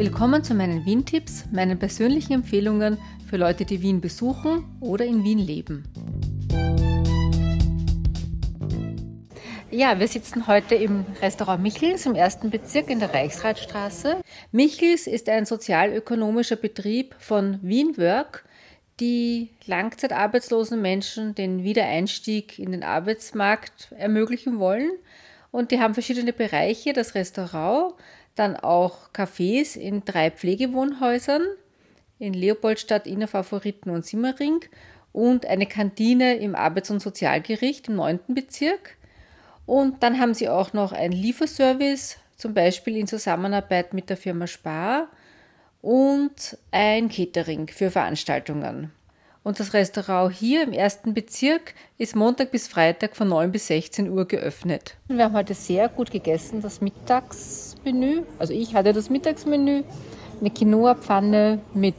Willkommen zu meinen Wien-Tipps, meinen persönlichen Empfehlungen für Leute, die Wien besuchen oder in Wien leben. Ja, wir sitzen heute im Restaurant Michels im ersten Bezirk in der Reichsradstraße. Michels ist ein sozialökonomischer Betrieb von Wien Work, die langzeitarbeitslosen Menschen den Wiedereinstieg in den Arbeitsmarkt ermöglichen wollen. Und die haben verschiedene Bereiche, das Restaurant, dann auch Cafés in drei Pflegewohnhäusern in Leopoldstadt, Inner Favoriten und Simmering und eine Kantine im Arbeits- und Sozialgericht im 9. Bezirk. Und dann haben sie auch noch einen Lieferservice, zum Beispiel in Zusammenarbeit mit der Firma Spar und ein Catering für Veranstaltungen. Und das Restaurant hier im ersten Bezirk ist Montag bis Freitag von 9 bis 16 Uhr geöffnet. Wir haben heute sehr gut gegessen, das Mittagsmenü. Also ich hatte das Mittagsmenü, eine Quinoa-Pfanne mit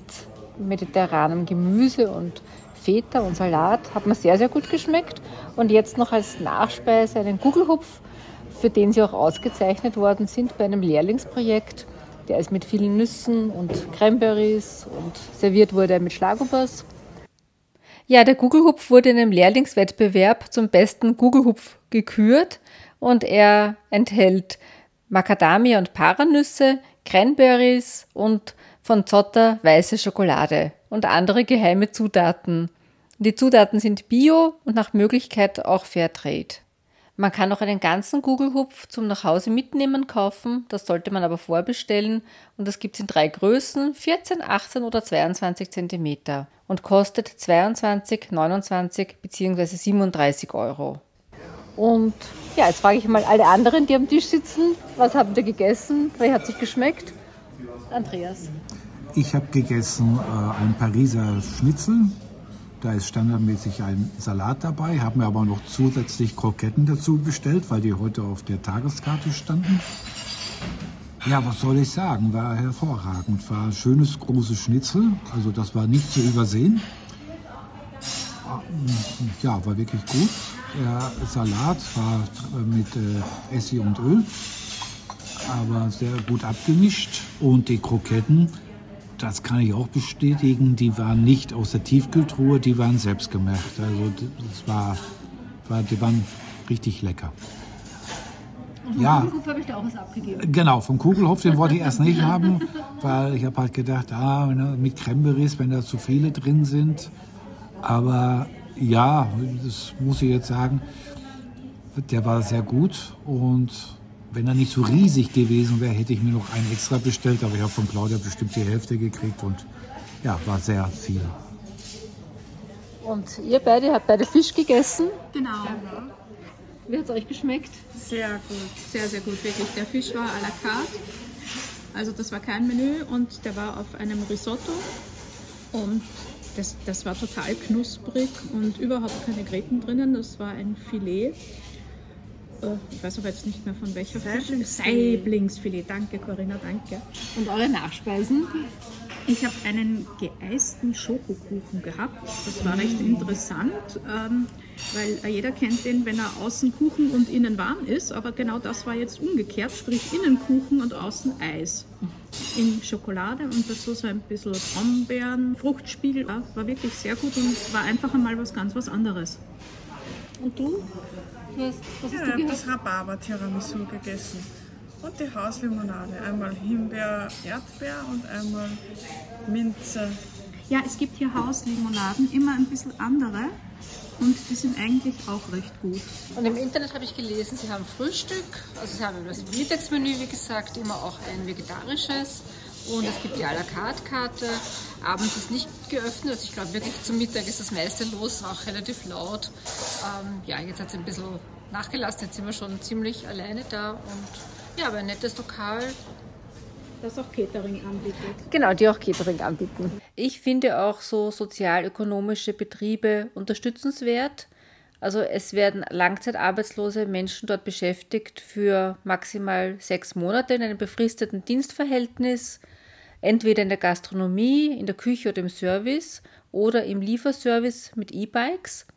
mediterranem Gemüse und Feta und Salat. Hat mir sehr, sehr gut geschmeckt. Und jetzt noch als Nachspeise einen Gugelhupf, für den sie auch ausgezeichnet worden sind bei einem Lehrlingsprojekt. Der ist mit vielen Nüssen und Cranberries und serviert wurde mit Schlagobers. Ja, der Gugelhupf wurde in einem Lehrlingswettbewerb zum besten Gugelhupf gekürt und er enthält Macadamia und Paranüsse, Cranberries und von Zotter weiße Schokolade und andere geheime Zutaten. Die Zutaten sind bio und nach Möglichkeit auch Fairtrade. Man kann auch einen ganzen Gugelhupf zum Nachhause mitnehmen kaufen, das sollte man aber vorbestellen und das gibt es in drei Größen, 14, 18 oder 22 cm und kostet 22, 29 bzw. 37 Euro. Und ja, jetzt frage ich mal alle anderen, die am Tisch sitzen, was habt ihr gegessen? Wie hat sich geschmeckt? Andreas. Ich habe gegessen äh, ein Pariser Schnitzel. Da ist standardmäßig ein Salat dabei, habe mir aber noch zusätzlich Kroketten dazu bestellt, weil die heute auf der Tageskarte standen. Ja, was soll ich sagen? War hervorragend. War ein schönes, großes Schnitzel. Also das war nicht zu übersehen. Ja, war wirklich gut. Der Salat war mit äh, Essig und Öl, aber sehr gut abgemischt. Und die Kroketten das kann ich auch bestätigen, die waren nicht aus der Tiefkühltruhe, die waren selbst gemacht. Also das war, war die waren richtig lecker. Und vom ja, Kugelhof habe ich da auch was abgegeben. Genau, vom Kugelhof, den wollte ich erst nicht haben, weil ich habe halt gedacht, ah, mit Cranberries, wenn da zu viele drin sind. Aber ja, das muss ich jetzt sagen, der war sehr gut und wenn er nicht so riesig gewesen wäre, hätte ich mir noch einen extra bestellt, aber ich habe von Claudia bestimmt die Hälfte gekriegt und ja, war sehr viel. Und ihr beide habt beide Fisch gegessen? Genau. Wie hat es euch geschmeckt? Sehr gut, sehr, sehr gut, wirklich. Der Fisch war à la carte, also das war kein Menü und der war auf einem Risotto und das, das war total knusprig und überhaupt keine Gräten drinnen. Das war ein Filet ich weiß aber jetzt nicht mehr von welcher Saiblingsfilet. Saiblingsfilet. Danke, Corinna, danke. Und eure Nachspeisen? Ich habe einen geeisten Schokokuchen gehabt. Das war recht interessant, ähm, weil jeder kennt den, wenn er außen Kuchen und innen warm ist. Aber genau das war jetzt umgekehrt, sprich innen Kuchen und außen Eis. In Schokolade und dazu so ein bisschen Brombeeren, Fruchtspiegel. War wirklich sehr gut und war einfach einmal was ganz was anderes. Und du? Du hast, was ja, hast du ich habe das Rhabarber-Tiramisu gegessen. Und die Hauslimonade. Einmal Himbeer, Erdbeer und einmal Minze. Ja, es gibt hier Hauslimonaden, immer ein bisschen andere. Und die sind eigentlich auch recht gut. Und im Internet habe ich gelesen, sie haben Frühstück, also sie haben das Mittagsmenü, wie gesagt, immer auch ein vegetarisches. Und es gibt die à la carte Karte. Abends ist nicht geöffnet. Ich glaube wirklich zum Mittag ist das meiste los, auch relativ laut. Ähm, ja, jetzt hat es ein bisschen nachgelassen. Jetzt sind wir schon ziemlich alleine da. Und ja, aber ein nettes Lokal. Das auch Catering anbietet. Genau, die auch Catering anbieten. Ich finde auch so sozialökonomische Betriebe unterstützenswert. Also es werden langzeitarbeitslose Menschen dort beschäftigt für maximal sechs Monate in einem befristeten Dienstverhältnis entweder in der Gastronomie, in der Küche oder im Service oder im Lieferservice mit E-Bikes.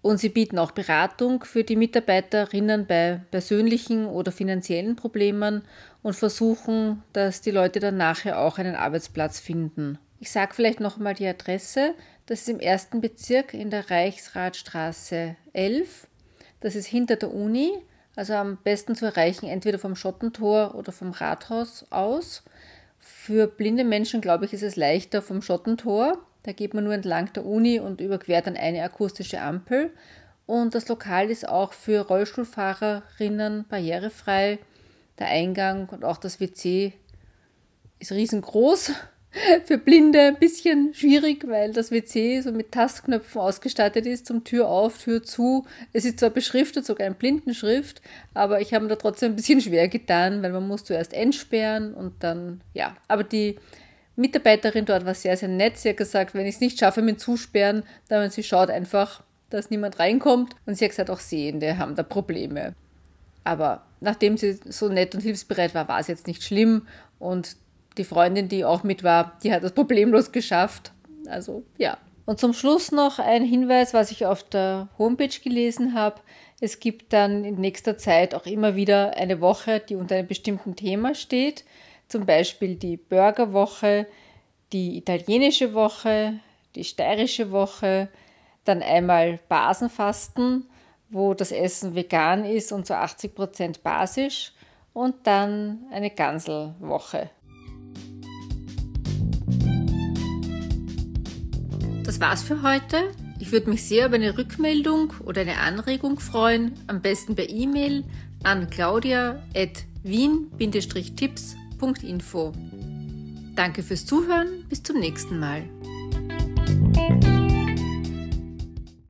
Und sie bieten auch Beratung für die Mitarbeiterinnen bei persönlichen oder finanziellen Problemen und versuchen, dass die Leute dann nachher auch einen Arbeitsplatz finden. Ich sage vielleicht nochmal die Adresse. Das ist im ersten Bezirk in der Reichsradstraße 11. Das ist hinter der Uni, also am besten zu erreichen entweder vom Schottentor oder vom Rathaus aus. Für blinde Menschen, glaube ich, ist es leichter vom Schottentor. Da geht man nur entlang der Uni und überquert dann eine akustische Ampel. Und das Lokal ist auch für Rollstuhlfahrerinnen barrierefrei. Der Eingang und auch das WC ist riesengroß. Für Blinde ein bisschen schwierig, weil das WC so mit Tastknöpfen ausgestattet ist, zum Tür auf, Tür zu. Es ist zwar beschriftet, sogar in Blindenschrift, aber ich habe mir da trotzdem ein bisschen schwer getan, weil man muss zuerst entsperren und dann, ja. Aber die Mitarbeiterin dort war sehr, sehr nett. Sie hat gesagt, wenn ich es nicht schaffe mit Zusperren, dann sie schaut einfach, dass niemand reinkommt. Und sie hat gesagt, auch Sehende haben da Probleme. Aber nachdem sie so nett und hilfsbereit war, war es jetzt nicht schlimm. Und die Freundin, die auch mit war, die hat das problemlos geschafft. Also ja. Und zum Schluss noch ein Hinweis, was ich auf der Homepage gelesen habe. Es gibt dann in nächster Zeit auch immer wieder eine Woche, die unter einem bestimmten Thema steht zum Beispiel die Burgerwoche, die italienische Woche, die steirische Woche, dann einmal Basenfasten, wo das Essen vegan ist und zu 80 Prozent basisch und dann eine Ganselwoche. Das war's für heute. Ich würde mich sehr über eine Rückmeldung oder eine Anregung freuen, am besten per E-Mail an claudia.wien-tipps.info. Danke fürs Zuhören, bis zum nächsten Mal.